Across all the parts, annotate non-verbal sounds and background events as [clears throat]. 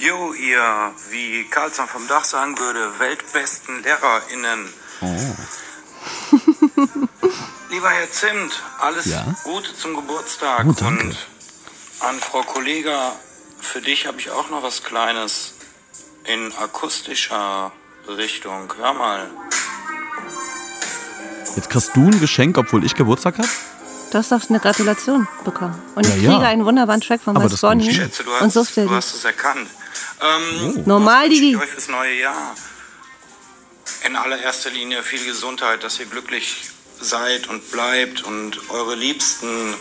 Jo, ihr, wie Karlsson vom Dach sagen würde, weltbesten LehrerInnen. [laughs] Lieber Herr Zimt, alles Ja? Gute zum Geburtstag. Oh, danke. Und an Frau Kollega, für dich habe ich auch noch was Kleines in akustischer Richtung. Hör mal. Jetzt kriegst du ein Geschenk, obwohl ich Geburtstag habe? Du hast doch eine Gratulation bekommen. Und Ja, ich ja. kriege einen wunderbaren Track von Miles du Und so du hast es erkannt. Ähm, Normal, wünsche Digi. ich euch fürs neue Jahr? In allererster Linie viel Gesundheit, dass ihr glücklich seid und bleibt und eure Liebsten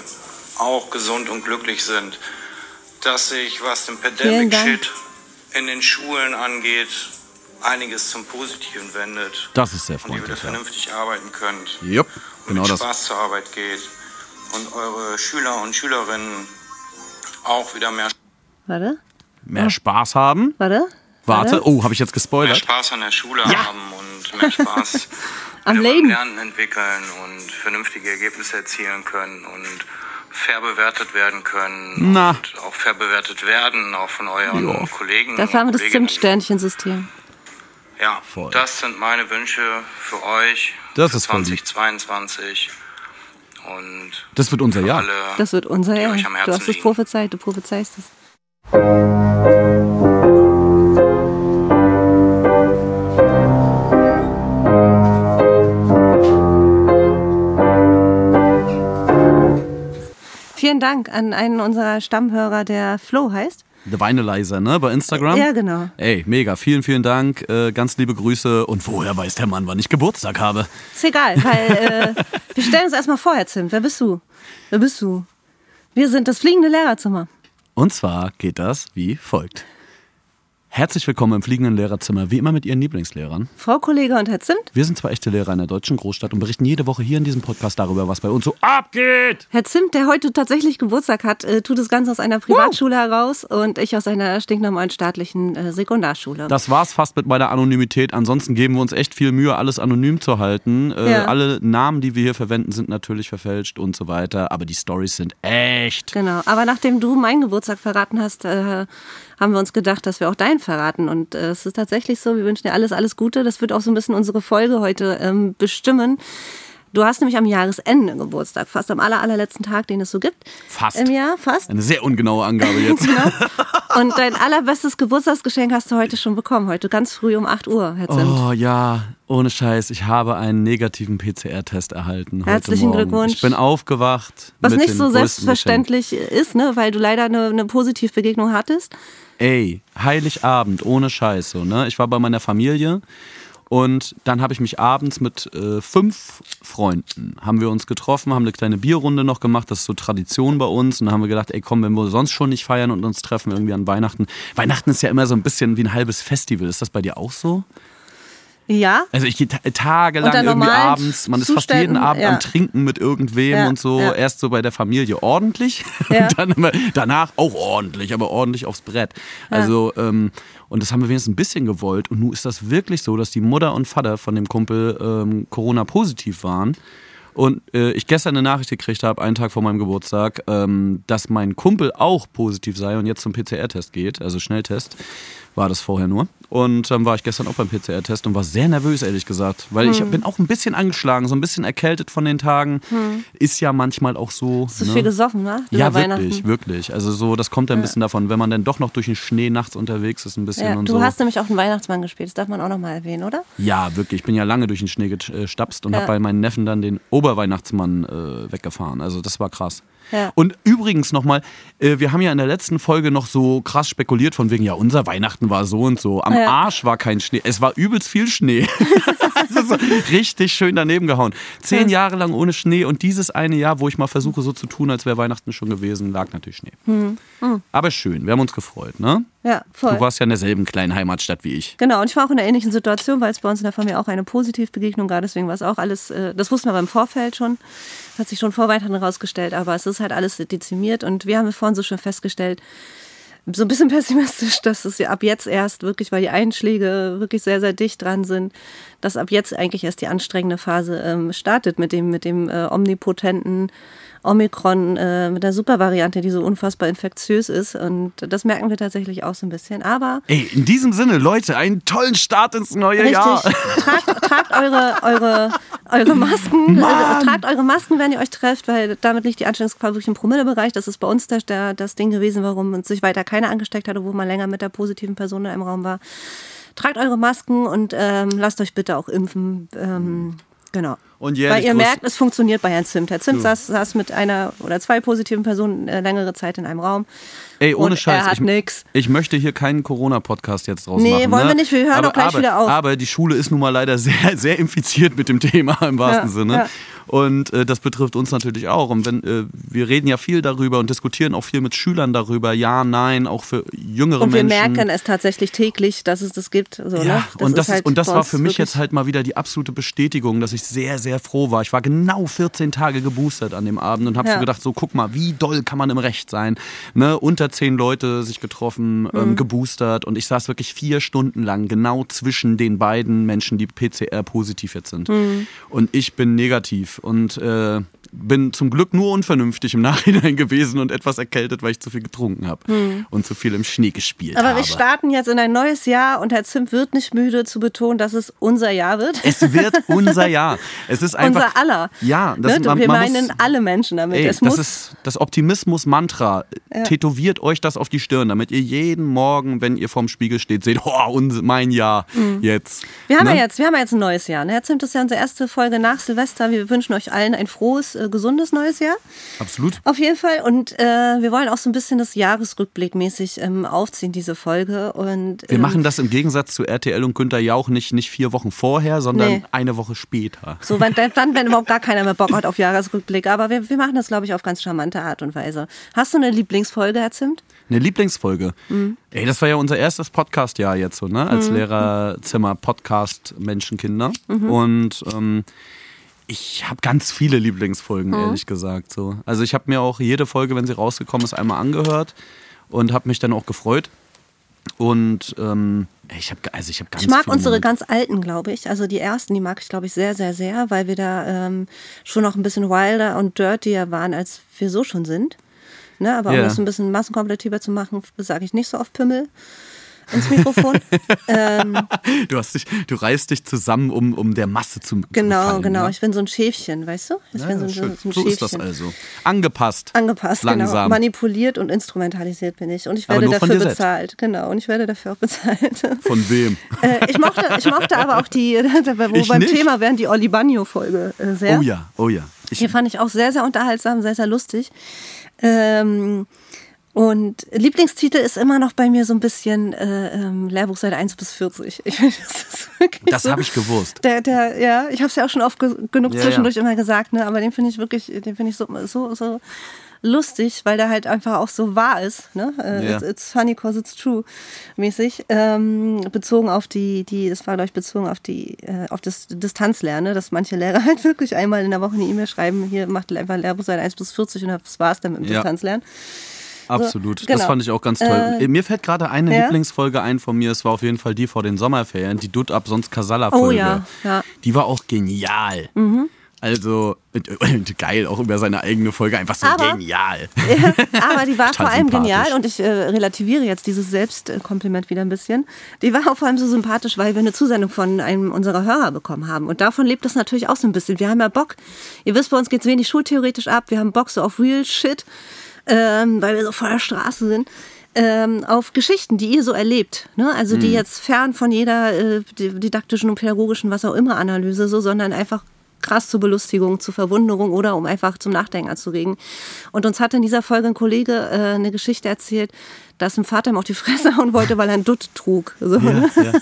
auch gesund und glücklich sind. Dass sich, was den. Pandemic-Shit in den Schulen angeht, einiges zum Positiven wendet. Das ist sehr Und ihr wieder freundlich. Ja. vernünftig arbeiten könnt. Jupp, und genau mit das. Spaß zur Arbeit geht. Und eure Schüler und Schülerinnen auch wieder mehr Warte, Mehr Spaß haben. warte. Warte, oh, habe ich jetzt mehr gespoilert? Spaß an der Schule haben und mehr Spaß [laughs] Am Leben. Lernen entwickeln und vernünftige Ergebnisse erzielen können und fair bewertet werden können Na. und auch fair bewertet werden, auch von euren Ja. Kollegen. Dafür haben wir das. Zimtsternchen-System. Ja, Voll. das sind meine Wünsche für euch Das für ist voll lieb. 2022 und Das wird unser für Jahr. alle, Das wird unser Jahr. euch am Du Herzen hast es prophezeit, du prophezeist es. Vielen Dank an einen unserer Stammhörer, der Flo heißt. The Weinelizer, ne? Bei Instagram. Ja, genau. Ey, mega. Vielen, vielen Dank. Äh, ganz liebe Grüße. Und woher weiß der Mann, wann ich Geburtstag habe? Ist egal, weil äh, wir stellen uns erstmal vor, Herr Zimt. Wer bist du? Wer bist du? Wir sind das fliegende Lehrerzimmer. Und zwar geht das wie folgt. Herzlich willkommen im fliegenden Lehrerzimmer, wie immer mit Ihren Lieblingslehrern. Frau Kollege und Herr Zimt. Wir sind zwei echte Lehrer in der deutschen Großstadt und berichten jede Woche hier in diesem Podcast darüber, was bei uns so abgeht. Herr Zimt, der heute tatsächlich Geburtstag hat, äh, tut das Ganze aus einer Privatschule heraus und ich aus einer stinknormalen staatlichen äh, Sekundarschule. Das war's fast mit meiner Anonymität. Ansonsten geben wir uns echt viel Mühe, alles anonym zu halten. Äh, Ja. Alle Namen, die wir hier verwenden, sind natürlich verfälscht und so weiter. Aber die Stories sind echt. Genau, aber nachdem du meinen Geburtstag verraten hast, äh, haben wir uns gedacht, dass wir auch deinen verraten. Und äh, es ist tatsächlich so, wir wünschen dir alles, alles Gute. Das wird auch so ein bisschen unsere Folge heute ähm, bestimmen. Du hast nämlich am Jahresende Geburtstag, fast am aller, allerletzten Tag, den es so gibt. Fast. Im Jahr, fast. Eine sehr ungenaue Angabe jetzt. [laughs] Und dein allerbestes Geburtstagsgeschenk hast du heute schon bekommen. Heute ganz früh um 8 Uhr, Herr Zimt. Oh ja, ohne Scheiß. Ich habe einen negativen PCR-Test erhalten. Heute Herzlichen. Glückwunsch. Ich bin aufgewacht. Was nicht so selbstverständlich ist, ne? weil du leider eine, eine Positivbegegnung hattest. Ey, Heiligabend, ohne Scheiß so, ne? Ich war bei meiner Familie und dann habe ich mich abends mit äh, fünf Freunden, haben wir uns getroffen, haben eine kleine Bierrunde noch gemacht, das ist so Tradition bei uns und dann haben wir gedacht, ey komm, wenn wir sonst schon nicht feiern und uns treffen irgendwie an Weihnachten. Weihnachten ist ja immer so ein bisschen wie ein halbes Festival, ist das bei dir auch so? Ja, Also ich gehe ta tagelang irgendwie abends, man ist fast jeden Abend ja. am Trinken mit irgendwem Ja, und so. ja. Erst so bei der Familie ordentlich [laughs] und dann immer danach auch ordentlich, aber ordentlich aufs Brett. Also, ähm, und das haben wir wenigstens ein bisschen gewollt. Und nun ist das wirklich so, dass die Mutter und Vater von dem Kumpel ähm, Corona-positiv waren. Und äh, ich gestern eine Nachricht gekriegt habe, einen Tag vor meinem Geburtstag, ähm, dass mein Kumpel auch positiv sei und jetzt zum PCR-Test geht, also Schnelltest, war das vorher nur. Und dann war ich gestern auch beim PCR-Test und war sehr nervös, ehrlich gesagt. Weil ich bin auch ein bisschen angeschlagen, so ein bisschen erkältet von den Tagen. Ist ja manchmal auch so. hast du ne? viel gesoffen, ne? Ja, wirklich, wirklich. Also so, das kommt ein bisschen davon, wenn man dann doch noch durch den Schnee nachts unterwegs ist, ein bisschen Ja, und du so. hast nämlich auch einen Weihnachtsmann gespielt, das darf man auch nochmal erwähnen, oder? Ja, wirklich. Ich bin ja lange durch den Schnee gestapst und Ja. habe bei meinen Neffen dann den Oberweihnachtsmann äh, weggefahren. Also das war krass. Ja. Und übrigens nochmal, äh, wir haben ja in der letzten Folge noch so krass spekuliert von wegen, ja, unser Weihnachten war so und so. Am Ja. Arsch war kein Schnee. Es war übelst viel Schnee. [laughs] so richtig schön daneben gehauen. Zehn Jahre lang ohne Schnee und dieses eine Jahr, wo ich mal versuche so zu tun, als wäre Weihnachten schon gewesen, lag natürlich Schnee. Hm. Aber schön, wir haben uns gefreut, ne? Ja, voll. Du warst ja in derselben kleinen Heimatstadt wie ich. Genau, und ich war auch in einer ähnlichen Situation, weil es bei uns in der Familie auch eine Positivbegegnung gab. Deswegen war es auch alles, äh, das wussten wir beim Vorfeld schon, hat sich schon vor Weihnachten herausgestellt, aber es ist halt alles dezimiert. Und wir haben vorhin so schön festgestellt, so ein bisschen [laughs] pessimistisch, dass es ja ab jetzt erst wirklich, weil die Einschläge wirklich sehr, sehr dicht dran sind, dass ab jetzt eigentlich erst die anstrengende Phase ähm, startet mit dem, mit dem äh, omnipotenten Omikron, äh, mit der Supervariante, die so unfassbar infektiös ist. Und das merken wir tatsächlich auch so ein bisschen. Aber. Ey, in diesem Sinne, Leute, einen tollen Start ins neue Richtig. Jahr. Tragt, tragt eure, eure, eure Masken, äh, tragt eure Masken, wenn ihr euch trefft, weil damit liegt die Ansteckungsgefahr wirklich im Promillebereich. Das ist bei uns der, der, das Ding gewesen, warum uns sich weiter keiner angesteckt hat, obwohl man länger mit der positiven Person in einem Raum war. Tragt eure Masken und ähm, lasst euch bitte auch impfen. Ähm, genau. Und Weil ihr merkt, es funktioniert bei Herrn Zimt. Herr Zimt saß, saß mit einer oder zwei positiven Personen äh, längere Zeit in einem Raum. Ey, ohne Scheiß. Er hat ich, nix. ich möchte hier keinen Corona-Podcast jetzt draus Nee, machen. wollen ne? wir nicht. Wir hören aber, doch gleich aber, wieder auf. Aber die Schule ist nun mal leider [laughs] sehr, sehr infiziert mit dem Thema im wahrsten Ja, Sinne. ja. Und äh, das betrifft uns natürlich auch. Und wenn äh, wir reden ja viel darüber und diskutieren auch viel mit Schülern darüber, ja, nein, auch für jüngere Und wir Menschen. merken es tatsächlich täglich, dass es das gibt. So, Ja, ne? und das, halt und das war für mich jetzt halt mal wieder die absolute Bestätigung, dass ich sehr, sehr froh war. Ich war genau 14 Tage geboostert an dem Abend und habe Ja. so gedacht, so guck mal, wie doll kann man im Recht sein. Ne? Unter zehn Leute sich getroffen, Mhm. ähm, geboostert und ich saß wirklich vier Stunden lang genau zwischen den beiden Menschen, die PCR-positiv jetzt sind. Mhm. Und ich bin negativ und äh, bin zum Glück nur unvernünftig im [laughs] Nachhinein gewesen und etwas erkältet, weil ich zu viel getrunken habe und zu viel im Schnee gespielt. Aber habe. wir starten jetzt in ein neues Jahr und Herr Zimt wird nicht müde zu betonen, dass es unser Jahr wird. Es wird [laughs] unser Jahr. Es ist einfach. unser aller. Ja, das, ne? man, Wir man meinen muss, alle Menschen damit. Ey, es das ist das Optimismus-Mantra. Tätowiert euch das auf die Stirn, damit ihr jeden Morgen, wenn ihr vorm Spiegel steht, seht, oh, mein Jahr jetzt. Mhm. wir, haben Ne? ja jetzt, wir haben ja jetzt ein neues Jahr. Ne? Herr Zimt, das ist ja unsere erste Folge nach Silvester. Wir wünschen euch allen ein frohes, äh, gesundes neues Jahr. Absolut. Auf jeden Fall. Und äh, wir wollen auch so ein bisschen das Jahresrückblickmäßig ähm, aufziehen, diese Folge. Und, Wir ähm, machen das im Gegensatz zu RTL und Günther Jauch nicht, nicht vier Wochen vorher, sondern Nee. eine Woche später. So, wenn, dann, wenn überhaupt gar keiner mehr Bock hat auf Jahresrückblick. Aber wir, wir machen das, glaube ich, auf ganz charmante Art und Weise. Hast du eine Lieblingsfolge, Herr Zimt? Eine Lieblingsfolge. Mhm. Ey, das war ja unser erstes Podcast-Jahr jetzt so, ne? Als Lehrerzimmer Podcast Menschenkinder. Mhm. Und ähm, ich habe ganz viele Lieblingsfolgen, Mhm. ehrlich gesagt. So. Also ich habe mir auch jede Folge, wenn sie rausgekommen ist, einmal angehört und habe mich dann auch gefreut. Und ähm, ich habe also ich habe ganz Ich mag unsere ganz alten, glaube ich. Also die ersten, die mag ich, glaube ich, sehr, sehr, sehr, weil wir da ähm, schon noch ein bisschen wilder und dirtier waren, als wir so schon sind. Ne, aber um das ein bisschen massenkomplettiver zu machen, sage ich nicht so oft Pimmel ins Mikrofon. [laughs] ähm, Du, hast dich, du reißt dich zusammen, um, um der Masse zu genau, gefallen, genau. Ne? Ich bin so ein Schäfchen, weißt du? Ich Ja, bin so, ein- so ein so Schäfchen. ist das also. Angepasst. Angepasst, genau. Langsam. Manipuliert und instrumentalisiert bin ich. Und ich werde dafür selbst. bezahlt. Genau. Und ich werde dafür auch bezahlt. Von wem? [laughs] äh, ich, mochte, ich mochte aber auch die, [laughs] wo Ich beim nicht. Thema wären die Oli Bagno-Folge äh, sehr. Oh ja, oh ja. Ich, Hier fand ich auch sehr, sehr unterhaltsam, sehr, sehr lustig. Ähm, und Lieblingstitel ist immer noch bei mir so ein bisschen äh, ähm, Lehrbuchseite 1 bis 40. Ich [laughs] das Das so. habe ich gewusst. Der, der, ja, ich habe es ja auch schon oft ge genug Ja, zwischendurch immer gesagt, ne? aber den finde ich wirklich, den finde ich so, so, so lustig, weil der halt einfach auch so wahr ist. Ne? Äh, Ja. it's, it's funny cause it's true mäßig. Ähm, bezogen auf die, die, das war glaube ich bezogen auf die, äh, auf das Distanzlernen, dass manche Lehrer [laughs] halt wirklich einmal in der Woche eine E-Mail schreiben, hier macht einfach Lehrbuchseite 1 bis 40 und das war's dann mit dem Ja. Distanzlernen. Absolut. genau. Das fand ich auch ganz toll. Äh, Mir fällt gerade eine ja? Lieblingsfolge ein von mir. Es war auf jeden Fall die vor den Sommerferien, die Dutt ab sonst Kasala-Folge. Oh ja, ja. Die war auch genial. Also, äh, [laughs] geil, auch über seine eigene Folge. Einfach so Aber- genial. [laughs] Aber die war [laughs] vor allem genial und ich äh, relativiere jetzt dieses Selbstkompliment wieder ein bisschen. Die war auch vor allem so sympathisch, weil wir eine Zusendung von einem unserer Hörer bekommen haben. Und davon lebt das natürlich auch so ein bisschen. Wir haben ja Bock, ihr wisst, bei uns geht es wenig schultheoretisch ab. Wir haben Bock so auf Real Shit, ähm, weil wir so vor der Straße sind. Ähm, auf Geschichten, die ihr so erlebt. Ne? Also Mhm. die jetzt fern von jeder äh, didaktischen und pädagogischen, was auch immer Analyse, so, sondern einfach krass zur Belustigung, zur Verwunderung oder um einfach zum Nachdenken anzuregen. Und uns hat in dieser Folge ein Kollege äh, eine Geschichte erzählt, dass ein Vater ihm auf die Fresse hauen wollte, weil er einen Dutt trug. So, ne? Ja, ja. [laughs]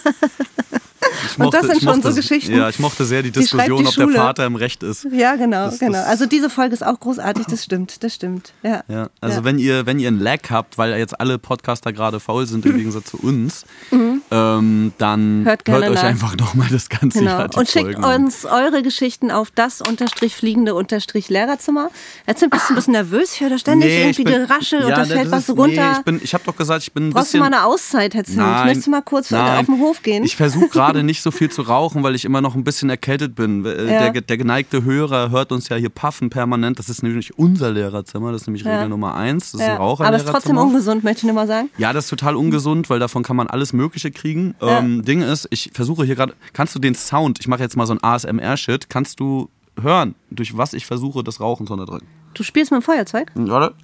Ich Und das sind schon so mochte- Geschichten, Ja, ich mochte sehr die Diskussion, die ob der. Vater im Recht ist. Ja, genau, Das- genau. Also diese Folge ist auch großartig, das stimmt, das stimmt. Ja, Ja, also Ja. wenn ihr, wenn ihr einen Lag habt, weil jetzt alle Podcaster gerade faul sind im [laughs] Gegensatz zu uns, Mhm. Ähm, dann Hört hört, euch nach. einfach nochmal das ganze Genau. Die Und schickt Folgen an. uns eure Geschichten auf das unterstrich fliegende unterstrich Lehrerzimmer. Jetzt bist du ein bisschen nervös. Ich höre da ständig irgendwie Gerasche und da fällt was ist- runter. Nee, ich bin, ich habe doch gesagt, ich bin ein Brauchst du bisschen. mal eine Auszeit, Herr Zimt? Nein, Möchtest du mal kurz nein. auf den Hof gehen? Ich versuche gerade nicht so viel zu rauchen, weil ich immer noch ein bisschen erkältet bin. Äh, Ja. Der, der geneigte Hörer hört uns ja hier puffen permanent. Das ist nämlich unser Lehrerzimmer, das ist nämlich Regel Nummer eins. Das ist ein ja. Raucherlehrerzimmer. Aber es ist trotzdem ungesund, möchte ich nur mal sagen. Ja, das ist total ungesund, weil davon kann man alles Mögliche kriegen. Ja. Ähm, Ding ist, ich versuche hier gerade, kannst du den Sound, ich mache jetzt mal so ein ASMR-Shit, kannst du hören, durch was ich versuche, das Rauchen zu unterdrücken? Du spielst mit dem Feuerzeug? Warte.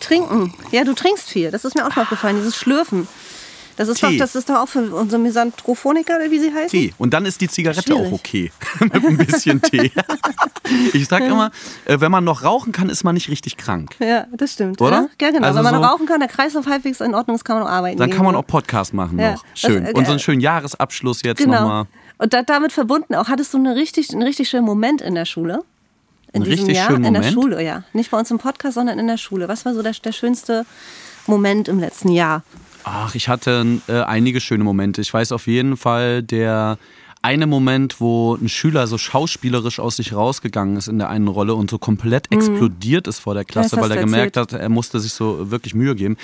Trinken. Ja, du trinkst viel. Das ist mir auch schon aufgefallen. Dieses Schlürfen. Das ist, doch, das ist doch auch für unsere Misanthrophoniker, oder wie sie heißen. Tee. Und dann ist die Zigarette Schwierig. auch okay. [laughs] Mit ein bisschen Tee. [laughs] [laughs] ich sag immer, äh, wenn man noch rauchen kann, ist man nicht richtig krank. Ja, das stimmt. Oder? Ja, genau. Also Wenn man so- noch rauchen kann, der Kreislauf halbwegs in Ordnung ist, kann man auch arbeiten. Dann gehen, kann man auch Podcast machen Ja. noch. Schön. Das, äh, Und so einen schönen Jahresabschluss jetzt Genau. nochmal. Und da, damit verbunden auch, hattest du eine richtig, einen richtig schönen Moment in der Schule? In Einen diesem richtig Jahr? In der Moment? Schule, ja. Nicht bei uns im Podcast, sondern in der Schule. Was war so der, der schönste Moment im letzten Jahr? Ach, ich hatte äh, einige schöne Momente. Ich weiß auf jeden Fall, der eine Moment, wo ein Schüler so schauspielerisch aus sich rausgegangen ist in der einen Rolle und so komplett explodiert ist vor der Klasse, Mhm. Weil er gemerkt erzählt. hat, er musste sich so wirklich Mühe geben.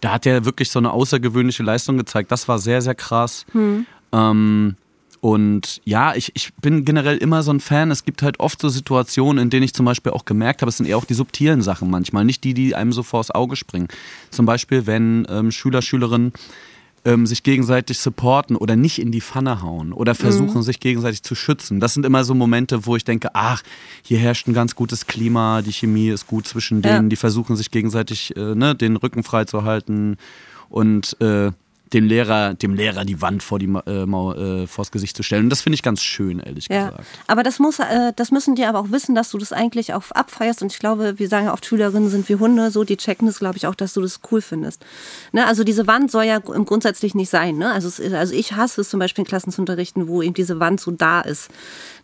Da hat er wirklich so eine außergewöhnliche Leistung gezeigt. Das war sehr, sehr krass. Mhm. Ähm, und ja, ich, ich bin generell immer so ein Fan. Es gibt halt oft so Situationen, in denen ich zum Beispiel auch gemerkt habe, es sind eher auch die subtilen Sachen manchmal, nicht die, die einem so vors Auge springen. Zum Beispiel, wenn ähm, Schüler, Schülerinnen ähm, sich gegenseitig supporten oder nicht in die Pfanne hauen oder versuchen, sich gegenseitig zu schützen. Das sind immer so Momente, wo ich denke, ach, hier herrscht ein ganz gutes Klima, die Chemie ist gut zwischen Ja. denen, die versuchen sich gegenseitig äh, ne, den Rücken frei zu halten und äh, den Lehrer, dem Lehrer die Wand vor die äh, Mau- äh, vors Gesicht zu stellen. Und das finde ich ganz schön, ehrlich Ja, gesagt. aber das muss, äh, das müssen die aber auch wissen, dass du das eigentlich auch abfeierst. Und ich glaube, wir sagen ja oft, Schülerinnen sind wie Hunde, so die checken das, glaube ich, auch, dass du das cool findest. Ne? Also diese Wand soll ja gr- grundsätzlich nicht sein. Ne? Also, es, also ich hasse es zum Beispiel in Klassen zu unterrichten, wo eben diese Wand so da ist.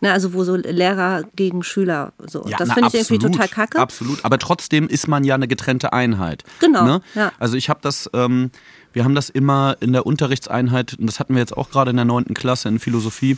Ne? Also wo so Lehrer gegen Schüler so. das na, finde ich irgendwie total kacke. Absolut, aber trotzdem ist man ja eine getrennte Einheit. Genau, Ne? ja. Also ich habe das, ähm, wir haben das immer in der Unterrichtseinheit, und das hatten wir jetzt auch gerade in der neunten Klasse in Philosophie,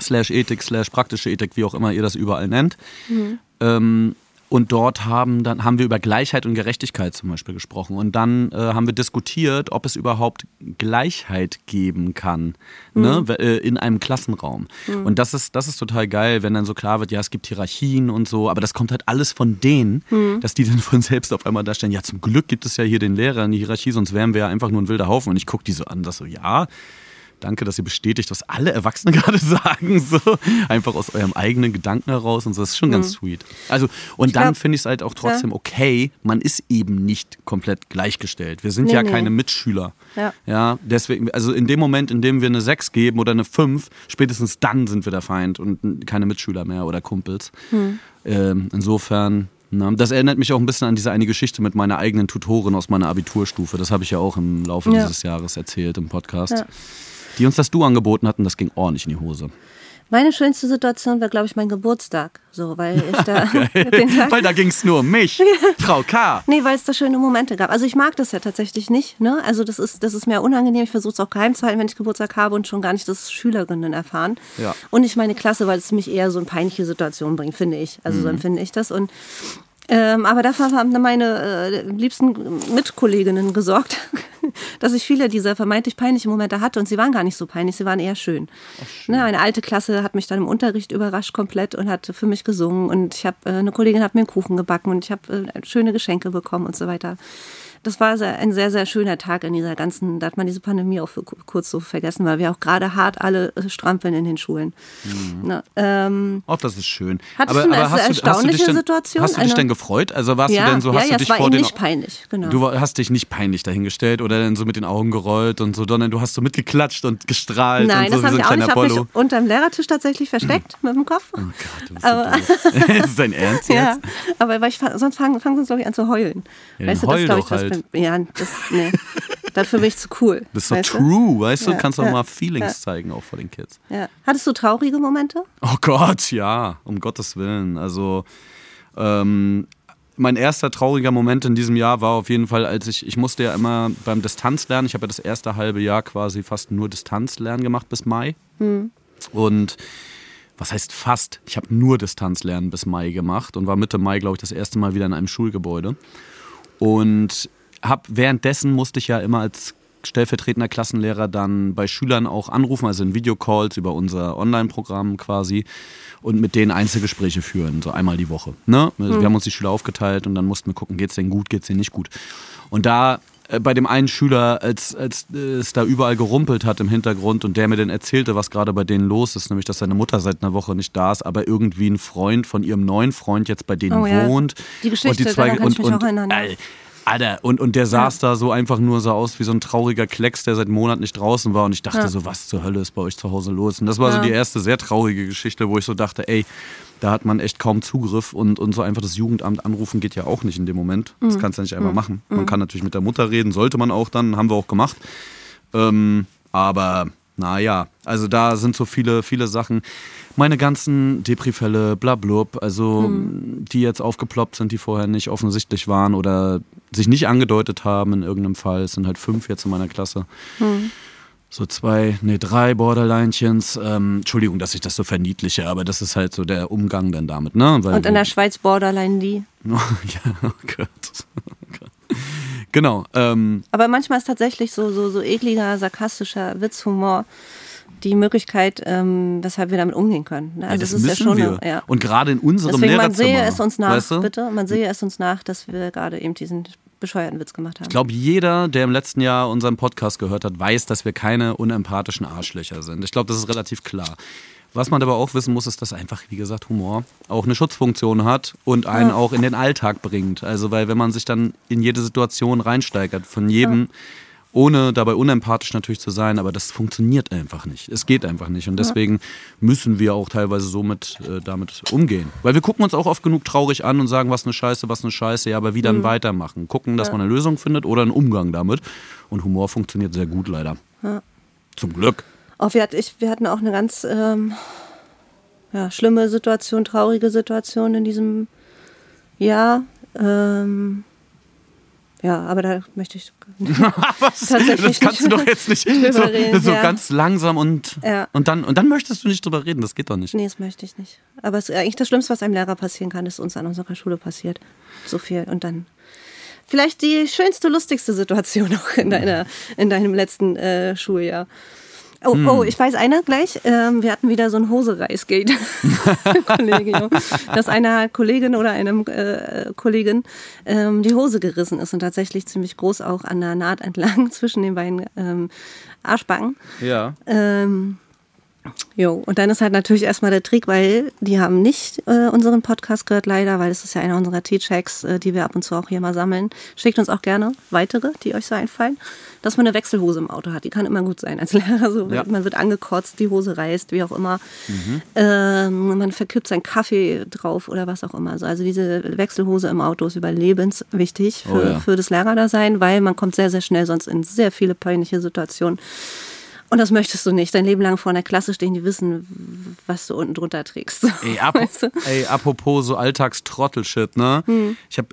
slash Ethik, slash praktische Ethik, wie auch immer ihr das überall nennt. Mhm. Ähm, und dort haben, dann, haben wir über Gleichheit und Gerechtigkeit zum Beispiel gesprochen. Und dann äh, haben wir diskutiert, ob es überhaupt Gleichheit geben kann ne, Mhm. äh, in einem Klassenraum. Und das ist, das ist total geil, wenn dann so klar wird, ja, es gibt Hierarchien und so, aber das kommt halt alles von denen, Mhm. dass die dann von selbst auf einmal da stehen. Ja, zum Glück gibt es ja hier den Lehrer in die Hierarchie, sonst wären wir ja einfach nur ein wilder Haufen. Und ich gucke die so an, das so, ja. Danke, dass ihr bestätigt, was alle Erwachsenen [laughs] gerade sagen. So. Einfach aus eurem eigenen Gedanken heraus und so. Das ist schon ganz sweet. Also, und dann glaub, finde ich es halt auch trotzdem okay, man ist eben nicht komplett gleichgestellt. Wir sind Nee, ja nee. keine Mitschüler. Ja. ja. Deswegen, also in dem Moment, in dem wir eine 6 geben oder eine 5, spätestens dann sind wir der Feind und keine Mitschüler mehr oder Kumpels. Hm. Ähm, insofern. Na, das erinnert mich auch ein bisschen an diese eine Geschichte mit meiner eigenen Tutorin aus meiner Abiturstufe. Das habe ich ja auch im Laufe Ja. dieses Jahres erzählt im Podcast. Ja. Die uns das Du angeboten hatten, das ging ordentlich in die Hose. Meine schönste Situation war, glaube ich, mein Geburtstag. So, weil ich da [laughs] [laughs] Weil da ging es nur um mich, [laughs] Frau K. Nee, weil es da schöne Momente gab. Also ich mag das ja tatsächlich nicht. Ne? Also das ist, das ist mir unangenehm. Ich versuche es auch geheim zu halten, wenn ich Geburtstag habe und schon gar nicht, dass Schülerinnen erfahren. Ja. Und nicht meine Klasse, weil es mich eher so in peinliche Situationen bringt, finde ich. Also Mhm. so empfinde ich das. Und ähm, aber dafür haben dann meine äh, liebsten Mitkolleginnen gesorgt, [laughs] dass ich viele dieser vermeintlich peinlichen Momente hatte und sie waren gar nicht so peinlich, sie waren eher schön. Ne, eine alte Klasse hat mich dann im Unterricht überrascht komplett und hat für mich gesungen und ich habe äh, eine Kollegin hat mir einen Kuchen gebacken und ich habe äh, schöne Geschenke bekommen und so weiter. Das war sehr, ein sehr, sehr schöner Tag in dieser ganzen, da hat man diese Pandemie auch für ku- kurz so vergessen, weil wir auch gerade hart alle äh, strampeln in den Schulen. Ne, ähm, Oh, das ist schön. Hattest du eine erstaunliche dich denn, Situation? Hast du dich Eine- denn gefreut? Also warst ja, du denn so, ja, hast ja, du dich war vor den nicht peinlich, genau. Du hast dich nicht peinlich dahingestellt oder dann so mit den Augen gerollt und so, sondern du hast so mitgeklatscht und gestrahlt Nein, und so das so ich ein auch nicht. kleiner Ich habe mich Apollo. unterm Lehrertisch tatsächlich versteckt mit dem Kopf. Oh Gott, du bist Aber- so [laughs] [laughs] ist dein Ernst jetzt? Ja, aber weil ich, sonst fangen, sie, glaube ich, an zu heulen. Ja, weißt du, das glaube ich, das, halt. Ja, das, nee, dafür bin ich zu cool. Das ist so weißt du? true, weißt du? Ja, Kannst auch ja, mal Feelings ja. zeigen, auch vor den Kids. Ja. Hattest du traurige Momente? Oh Gott, ja, um Gottes Willen. Also, ähm, mein erster trauriger Moment in diesem Jahr war auf jeden Fall, als ich, ich musste ja immer beim Distanzlernen, ich habe ja das erste halbe Jahr quasi fast nur Distanzlernen gemacht bis Mai. Mhm. Und was heißt fast? Ich habe nur Distanzlernen bis Mai gemacht und war Mitte Mai, glaube ich, das erste Mal wieder in einem Schulgebäude. Und hab, währenddessen musste ich ja immer als stellvertretender Klassenlehrer dann bei Schülern auch anrufen, also in Videocalls über unser Online-Programm quasi und mit denen Einzelgespräche führen, so einmal die Woche. Ne? Also mhm. Wir haben uns die Schüler aufgeteilt und dann mussten wir gucken, geht es denen gut, geht es denen nicht gut. Und da äh, bei dem einen Schüler, als, als es da überall gerumpelt hat im Hintergrund und der mir dann erzählte, was gerade bei denen los ist, nämlich dass seine Mutter seit einer Woche nicht da ist, aber irgendwie ein Freund von ihrem neuen Freund jetzt bei denen oh, ja. wohnt. Die Geschichte, und die zwei, und, und. All, Alter, und, und der saß ja. da so einfach nur so aus wie so ein trauriger Klecks, der seit Monaten nicht draußen war. Und ich dachte ja. so, was zur Hölle ist bei euch zu Hause los? Und das war ja. so die erste sehr traurige Geschichte, wo ich so dachte, ey, da hat man echt kaum Zugriff und, und so einfach das Jugendamt anrufen geht ja auch nicht in dem Moment. Das mhm. kannst du ja nicht einfach mhm. machen. Man mhm. kann natürlich mit der Mutter reden, sollte man auch dann, haben wir auch gemacht. Ähm, aber naja, also da sind so viele, viele Sachen meine ganzen Depri-Fälle, blablub, also mhm. die jetzt aufgeploppt sind, die vorher nicht offensichtlich waren oder sich nicht angedeutet haben in irgendeinem Fall. Es sind halt fünf jetzt in meiner Klasse. Mhm. So zwei, nee, drei Borderlinechens. Ähm, Entschuldigung, dass ich das so verniedliche, aber das ist halt so der Umgang dann damit, ne? Weil Und in der Schweiz Borderline die. [laughs] ja, oh Gott. [laughs] Oh Gott. Genau. Ähm, aber manchmal ist tatsächlich so, so, so ekliger, sarkastischer Witzhumor die Möglichkeit, ähm, weshalb wir damit umgehen können. Also ja, das, das ist ja schon wir. ja. Und gerade in unserem Deswegen, man sehe es uns nach, weißt du? bitte, man sehe es uns nach, dass wir gerade eben diesen bescheuerten Witz gemacht haben. Ich glaube, jeder, der im letzten Jahr unseren Podcast gehört hat, weiß, dass wir keine unempathischen Arschlöcher sind. Ich glaube, das ist relativ klar. Was man aber auch wissen muss, ist, dass einfach, wie gesagt, Humor auch eine Schutzfunktion hat und einen ja. auch in den Alltag bringt. Also, weil wenn man sich dann in jede Situation reinsteigert, von jedem ja ohne dabei unempathisch natürlich zu sein, aber das funktioniert einfach nicht. Es geht einfach nicht und deswegen müssen wir auch teilweise so mit, äh, damit umgehen. Weil wir gucken uns auch oft genug traurig an und sagen, was eine Scheiße, was eine Scheiße, ja, aber wie dann mhm. weitermachen. Gucken, dass man eine Lösung findet oder einen Umgang damit. Und Humor funktioniert sehr gut leider. Zum Glück. Oh, wir, ich, wir hatten auch eine ganz ähm, ja, schlimme Situation, traurige Situation in diesem Jahr. Ähm, ja, aber da möchte ich [laughs] Was? tatsächlich. Das kannst du doch jetzt nicht so, reden, so ja. ganz langsam und, ja. und, dann, und dann möchtest du nicht drüber reden. Das geht doch nicht. Nee, das möchte ich nicht. Aber es ist eigentlich das Schlimmste, was einem Lehrer passieren kann, ist uns an unserer Schule passiert. So viel. Und dann vielleicht die schönste, lustigste Situation [laughs] auch in, deiner, in deinem letzten äh, Schuljahr. Oh, hm. oh, ich weiß eine gleich. Ähm, wir hatten wieder so ein Hosereisgate [laughs] Kollegium, dass einer Kollegin oder einem äh, Kollegin ähm, die Hose gerissen ist und tatsächlich ziemlich groß auch an der Naht entlang [laughs] zwischen den beiden ähm, Arschbacken. Ja. Ähm, Jo, und dann ist halt natürlich erstmal der Trick, weil die haben nicht äh, unseren Podcast gehört, leider, weil es ist ja einer unserer T-Checks, äh, die wir ab und zu auch hier mal sammeln. Schickt uns auch gerne weitere, die euch so einfallen. Dass man eine Wechselhose im Auto hat, die kann immer gut sein als [laughs] Lehrer. So, ja. Man wird angekotzt, die Hose reißt, wie auch immer. Mhm. Ähm, man verkippt seinen Kaffee drauf oder was auch immer. Also diese Wechselhose im Auto ist überlebenswichtig für, oh ja. für das Lehrerdasein, weil man kommt sehr, sehr schnell sonst in sehr viele peinliche Situationen. Und das möchtest du nicht. Dein Leben lang vor einer Klasse stehen, die wissen, was du unten drunter trägst. [laughs] Ey, ap weißt du? ey apropos so Alltagstrottelshit, ne? Hm. Ich habe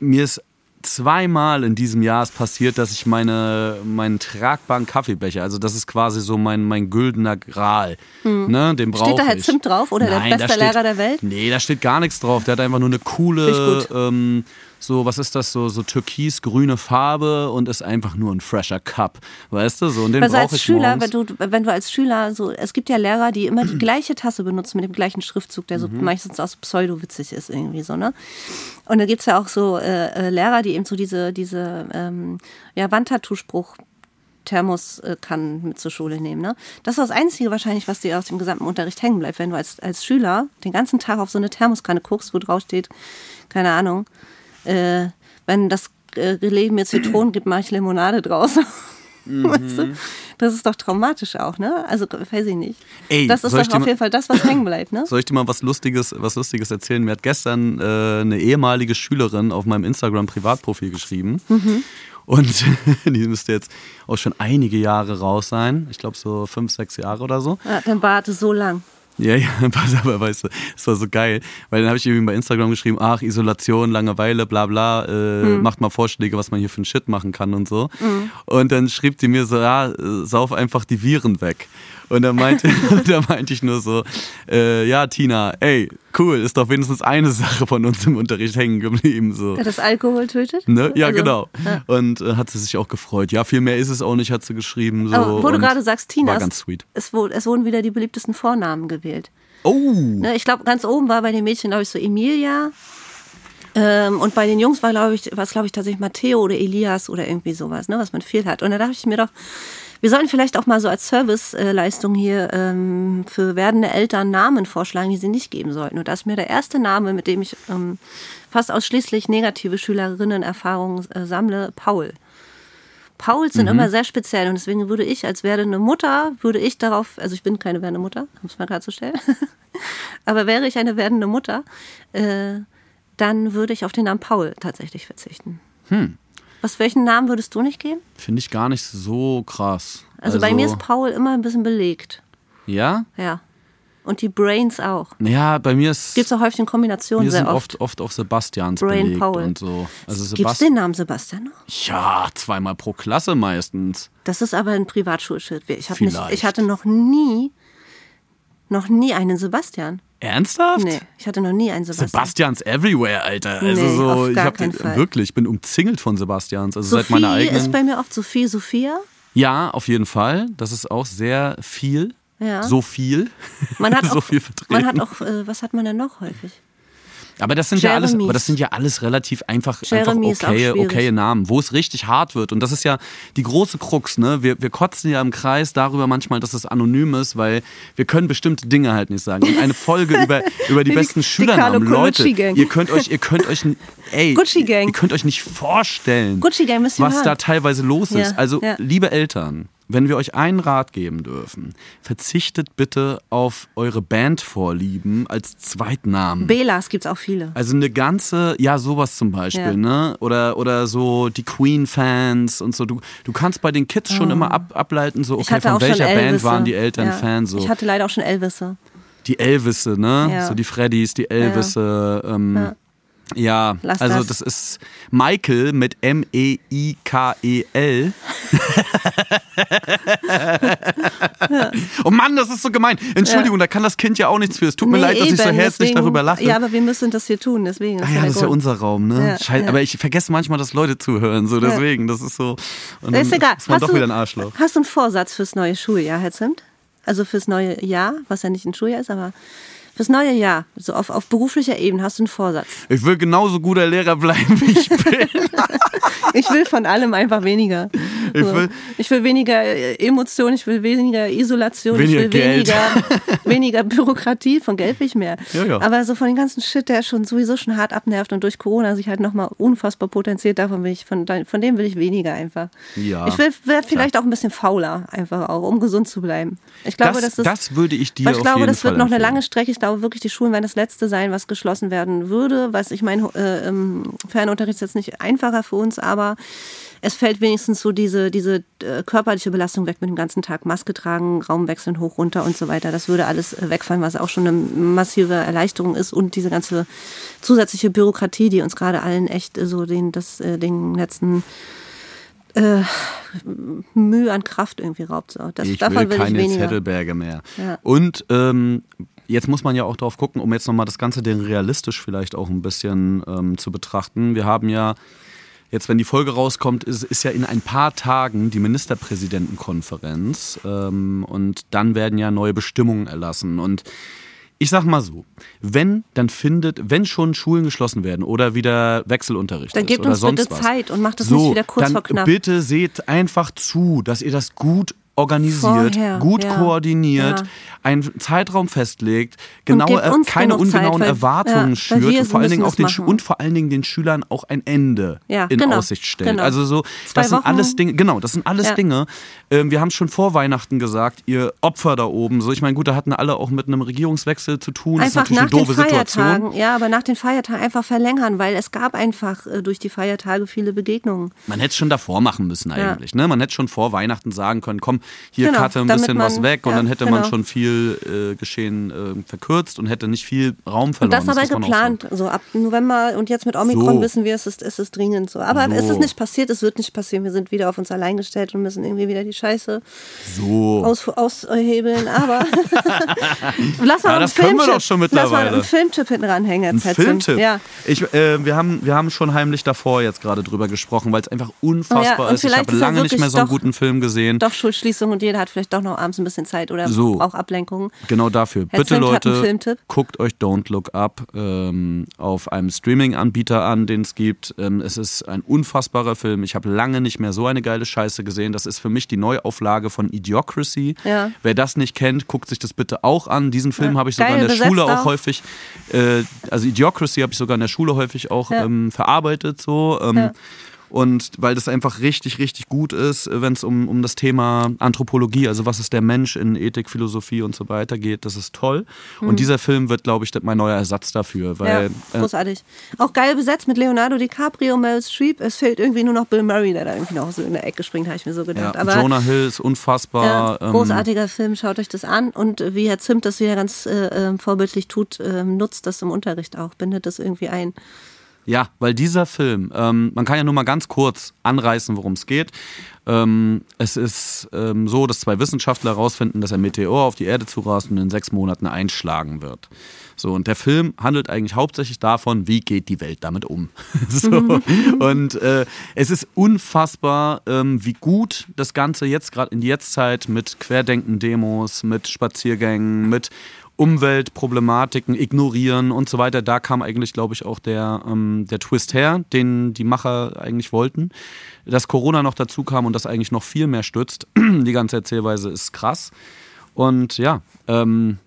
mir ist zweimal in diesem Jahr ist passiert, dass ich meine, meinen tragbaren Kaffeebecher, also das ist quasi so mein, mein güldener Gral, hm. ne, den brauche ich. Steht da halt Zimt drauf oder Nein, der beste steht, Lehrer der Welt? Nee, da steht gar nichts drauf. Der hat einfach nur eine coole, ähm, so, was ist das, so, so türkis-grüne Farbe und ist einfach nur ein fresher Cup. Weißt du, so, und den also brauche ich Schüler, wenn du, wenn du als Schüler, so, es gibt ja Lehrer, die immer die gleiche Tasse benutzen mit dem gleichen Schriftzug, der so mhm. meistens auch so pseudo-witzig ist irgendwie so, ne? Und da gibt es ja auch so äh, äh, Lehrer, die eben so diese, diese ähm, ja, Wandtattoo-Spruch Thermoskannen mit zur Schule nehmen. Ne? Das ist das Einzige wahrscheinlich, was dir aus dem gesamten Unterricht hängen bleibt, wenn du als, als Schüler den ganzen Tag auf so eine Thermoskanne guckst, wo drauf steht, keine Ahnung, äh, wenn das äh, Gelee mir Zitronen gibt, mache ich Limonade draus. Mhm. [laughs] Weißt du? Das ist doch traumatisch auch, ne? Also weiß ich nicht. Ey, das ist doch auf jeden Fall das, was hängen bleibt, ne? Soll ich dir mal was Lustiges, was Lustiges erzählen? Mir hat gestern äh, eine ehemalige Schülerin auf meinem Instagram-Privatprofil geschrieben. Mhm. Und [laughs] die müsste jetzt auch schon einige Jahre raus sein. Ich glaube so fünf, sechs Jahre oder so. Ja, dann warte so lang. Ja, ja, [laughs] pass aber, weißt du, das war so geil, weil dann habe ich irgendwie bei Instagram geschrieben, ach, Isolation, Langeweile, bla bla, äh, Hm. macht mal Vorschläge, was man hier für einen Shit machen kann und so. Und dann schrieb die mir so, ja, äh, sauf einfach die Viren weg. Und dann meinte, [laughs] da meinte ich nur so, äh, ja, Tina, ey, cool, ist doch wenigstens eine Sache von uns im Unterricht hängen geblieben. So. Das Alkohol tötet? Ne? Ja, Also, genau. ja. Und äh, hat sie sich auch gefreut. Ja, viel mehr ist es auch nicht, hat sie geschrieben. So. Aber wo du gerade sagst, Tina, War es- ganz sweet. Es, es wurden wieder die beliebtesten Vornamen gewählt. Oh! Ne, ich glaube, ganz oben war bei den Mädchen, glaube ich, so Emilia. Ähm, und bei den Jungs war, glaube ich, was glaube ich tatsächlich Matteo oder Elias oder irgendwie sowas, ne, was man viel hat. Und da dachte ich mir doch, wir sollten vielleicht auch mal so als Serviceleistung hier ähm, für werdende Eltern Namen vorschlagen, die sie nicht geben sollten. Und das ist mir der erste Name, mit dem ich ähm, fast ausschließlich negative Schülerinnen-Erfahrungen äh, sammle, Paul. Pauls sind immer sehr speziell und deswegen würde ich als werdende Mutter, würde ich darauf, also ich bin keine werdende Mutter, um es mal klarzustellen, [laughs] aber wäre ich eine werdende Mutter, äh, dann würde ich auf den Namen Paul tatsächlich verzichten. Was, welchen Namen würdest du nicht geben? Finde ich gar nicht so krass. Also, bei mir ist Paul immer ein bisschen belegt. Ja? Ja. Und die Brains auch. Ja, bei mir ist. Gibt es auch häufig in Kombination wir sehr sind oft. oft, oft auch Sebastians Brain belegt Paul. und so. Also Gibt es den Namen Sebastian noch? Ja, zweimal pro Klasse meistens. Das ist aber ein Privatschulschild. Ich, nicht, ich hatte noch nie, noch nie einen Sebastian. Ernsthaft? Nee, ich hatte noch nie einen Sebastian. Sebastians everywhere, Alter. Also Nee, so, auf ich gar hab keinen Fall. wirklich, ich bin umzingelt von Sebastians. Also seit Sophie meiner eigenen. ist bei mir oft Sophie, Sophia. ja, auf jeden Fall. Das ist auch sehr viel. Ja. So viel. Man hat [laughs] so auch, viel vertreten. man hat auch, äh, was hat man denn noch häufig? Aber das sind ja alles, aber das sind ja alles relativ einfach, einfach ist auch okay, okay Namen, wo es richtig hart wird. Und das ist ja die große Krux, ne? Wir, wir kotzen ja im Kreis darüber manchmal, dass es anonym ist, weil wir können bestimmte Dinge halt nicht sagen. Und eine Folge über, [laughs] über die Die- besten die Schülernamen, Leute, ihr könnt euch, ihr könnt euch, [laughs] ey, Gucci Gang. ihr könnt euch nicht vorstellen, was hören. da teilweise los ist. Ja, Also, ja. liebe Eltern, wenn wir euch einen Rat geben dürfen, verzichtet bitte auf eure Bandvorlieben als Zweitnamen. Belas gibt es auch viele. Also eine ganze, ja, sowas zum Beispiel, Ja. ne? Oder, oder so die Queen-Fans und so. Du, du kannst bei den Kids schon immer ab, ableiten, so, Oh. Okay, von welcher Band waren die Eltern Ja. Fan? So. Ich hatte leider auch schon Elvisse. Die Elvisse, ne? Ja. So die Freddys, die Elvisse. Ähm, ja. Lass also das. das. ist Michael mit M-E-I-K-E-L. [laughs] Oh Mann, das ist so gemein. Entschuldigung, da kann das Kind ja auch nichts für. Es tut mir Nee, leid, dass ich so eben, herzlich deswegen- darüber lache. Ja, aber wir müssen das hier tun, deswegen. Ah ja ja, das ist ja unser Raum, ne? Ja, Scheiße, ja. Aber ich vergesse manchmal, dass Leute zuhören, so deswegen. Das ist so. Und Ist egal. ist man Hast doch du, wieder ein Arschloch. Hast du einen Vorsatz fürs neue Schuljahr, Herr Zimt? Also fürs neue Jahr, was ja nicht ein Schuljahr ist, aber fürs neue Jahr, so auf, auf beruflicher Ebene, hast du einen Vorsatz? Ich will genauso guter Lehrer bleiben, wie ich [laughs] bin. Ich will von allem einfach weniger. Ich will- ich will weniger äh, Emotion, ich will weniger Isolation, Weniger ich will Geld. weniger, [laughs] weniger Bürokratie, von Geld will ich mehr. Ja, ja. Aber so von dem ganzen Shit, der schon sowieso schon hart abnervt und durch Corona sich halt nochmal unfassbar potenziert, davon will ich, von, von dem will ich weniger einfach. Ja, Ich will werd vielleicht auch ein bisschen fauler, einfach auch, um gesund zu bleiben. Ich glaube, Das, das, ist, das würde ich dir ich glaube, das Fall wird noch eine empfehlen. lange Strecke. Ich glaube wirklich, die Schulen werden das letzte sein, was geschlossen werden würde. Was ich meine, äh, im Fernunterricht ist jetzt nicht einfacher für uns, aber es fällt wenigstens so diese, diese äh, körperliche Belastung weg mit dem ganzen Tag Maske tragen, Raum wechseln, hoch, runter und so weiter. Das würde alles äh, wegfallen, was auch schon eine massive Erleichterung ist und diese ganze zusätzliche Bürokratie, die uns gerade allen echt äh, so den, das, äh, den letzten äh, Mühe an Kraft irgendwie raubt. Das, Ich davon will will ich keine weniger. Zettelberge mehr. Ja. Und ähm, jetzt muss man ja auch drauf gucken, um jetzt nochmal das Ganze denn realistisch vielleicht auch ein bisschen ähm, zu betrachten. Wir haben ja jetzt, wenn die Folge rauskommt, ist, ist ja in ein paar Tagen die Ministerpräsidentenkonferenz ähm, und dann werden ja neue Bestimmungen erlassen und ich sag mal so, wenn, dann findet, wenn schon Schulen geschlossen werden oder wieder Wechselunterricht Dann ist gebt oder uns sonst bitte was. Zeit und macht das so, nicht wieder kurz dann vor knapp. bitte seht einfach zu, dass ihr das gut organisiert, Vorher, gut ja. koordiniert, Ja. einen Zeitraum festlegt, genaue, keine Zeit, ungenauen weil- Erwartungen ja, schürt und vor allen Dingen auch den machen. und vor allen Dingen den Schülern auch ein Ende Ja, in genau, Aussicht stellt. genau. Also so, Zwei das sind Wochen. alles Dinge, genau, das sind alles. Dinge. Ähm, wir haben schon vor Weihnachten gesagt, ihr Opfer da oben, so ich meine, gut, da hatten alle auch mit einem Regierungswechsel zu tun. Das ist Einfach natürlich nach eine den doofe Situation. Feiertagen, ja, aber nach den Feiertagen einfach verlängern, weil es gab einfach äh, durch die Feiertage viele Begegnungen. Man hätte es schon davor machen müssen eigentlich. Ne? Man hätte schon vor Weihnachten sagen können, komm, hier Genau, cutte ein bisschen man- was weg und ja, dann hätte man genau. schon viel äh, Geschehen äh, verkürzt und hätte nicht viel Raum Und verloren. das aber muss man auch geplant, so ab November und jetzt mit Omikron So. wissen wir, es ist, es ist dringend so. Aber es So. ist nicht passiert, es wird nicht passieren. Wir sind wieder auf uns allein gestellt und müssen irgendwie wieder die Scheiße. So. aus, aushebeln. Aber [laughs] lass mal Ja, einen das können wir Filmtipp- doch schon Lass mal mittlerweile. einen Filmtipp hinten ranhängen. Ein. Filmtipp. Ja. Ich, äh, wir, haben, wir haben schon heimlich davor jetzt gerade drüber gesprochen, weil es einfach unfassbar Oh ja, und ist. Ich habe lange nicht mehr so einen guten Film gesehen. Doch Schulschließung und jeder hat vielleicht doch noch abends ein bisschen Zeit oder So. braucht Ablenkung. Genau dafür. Herr Bitte Leute, guckt euch Don't Look Up ähm, auf einem Streaming-Anbieter an, den es gibt. Ähm, es ist ein unfassbarer Film. Ich habe lange nicht mehr so eine geile Scheiße gesehen. Das ist für mich die Neuauflage von Idiocracy. Ja. Wer das nicht kennt, guckt sich das bitte auch an. Diesen Film Ja. habe ich sogar Geil in der Schule auch auch. häufig, äh, also Idiocracy habe ich sogar in der Schule häufig auch Ja. ähm, verarbeitet. So. Ähm. Und weil das einfach richtig, richtig gut ist, wenn es um, um das Thema Anthropologie, also was ist der Mensch in Ethik, Philosophie und so weiter geht, das ist toll. Und dieser Film wird, glaube ich, mein neuer Ersatz dafür. Weil, Mhm. ja, äh, großartig. Auch geil besetzt mit Leonardo DiCaprio, Meryl Streep. Es fehlt irgendwie nur noch Bill Murray, der da irgendwie noch so in der Ecke springt, habe ich mir so ja, gedacht. Aber Jonah Hill ist ja, unfassbar. ähm, großartiger Film, schaut euch das an. Und äh, wie Herr Zimt das wieder ganz äh, äh, vorbildlich tut, ähm, nutzt das im Unterricht auch, bindet das irgendwie ein. Ja, weil dieser Film, ähm, man kann ja nur mal ganz kurz anreißen, worum es geht. Ähm, es ist ähm, so, dass zwei Wissenschaftler herausfinden, dass ein Meteor auf die Erde zurast und in sechs Monaten einschlagen wird. So, und der Film handelt eigentlich hauptsächlich davon, wie geht die Welt damit um. [laughs] so. Und äh, es ist unfassbar, ähm, wie gut das Ganze jetzt gerade in die Jetztzeit mit Querdenken-Demos, mit Spaziergängen, mit Umweltproblematiken ignorieren und so weiter. Da kam eigentlich, glaube ich, auch der, ähm, der Twist her, den die Macher eigentlich wollten. Dass Corona noch dazu kam und das eigentlich noch viel mehr stützt. [clears throat] Die ganze Erzählweise ist krass. Und ja, ähm,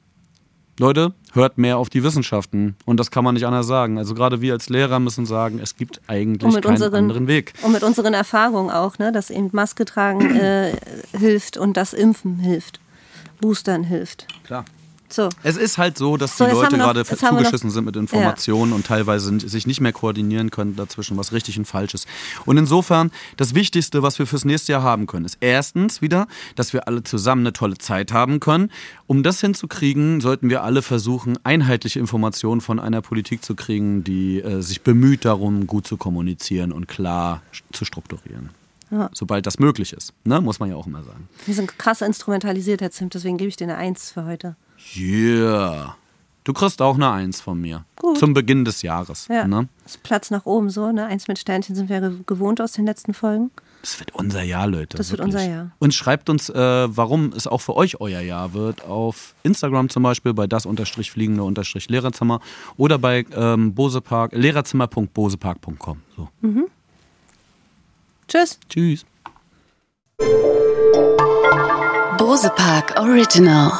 Leute, hört mehr auf die Wissenschaften. Und das kann man nicht anders sagen. Also gerade wir als Lehrer müssen sagen, es gibt eigentlich keinen unseren- anderen Weg. Und mit unseren Erfahrungen auch, ne, dass eben Maske tragen äh, hilft und das Impfen hilft. Boostern hilft. Klar. So. Es ist halt so, dass So, die Leute noch- gerade zugeschissen sind mit Informationen und teilweise sich nicht mehr koordinieren können dazwischen, was richtig und falsch ist. Und insofern, das Wichtigste, was wir fürs nächste Jahr haben können, ist erstens wieder, dass wir alle zusammen eine tolle Zeit haben können. Um das hinzukriegen, sollten wir alle versuchen, einheitliche Informationen von einer Politik zu kriegen, die äh, sich bemüht darum, gut zu kommunizieren und klar zu strukturieren. Ja. Sobald das möglich ist, ne? muss man ja auch immer sagen. Wir sind krass instrumentalisiert, Herr Zimt, deswegen gebe ich dir eine Eins für heute. Yeah. Du kriegst auch eine Eins von mir. Gut. Zum Beginn des Jahres. Ja. Ne? Ist Platz nach oben so, ne? Eins mit Sternchen sind wir ge- gewohnt aus den letzten Folgen. Das wird unser Jahr, Leute. Das wird wirklich. unser Jahr. Und schreibt uns, äh, warum es auch für euch euer Jahr wird. Auf Instagram zum Beispiel bei das unterstrich fliegende unterstrich Lehrerzimmer oder bei ähm, Bosepark, lehrerzimmer.bosepark.com. So. Tschüss. Tschüss. Bose Park Original.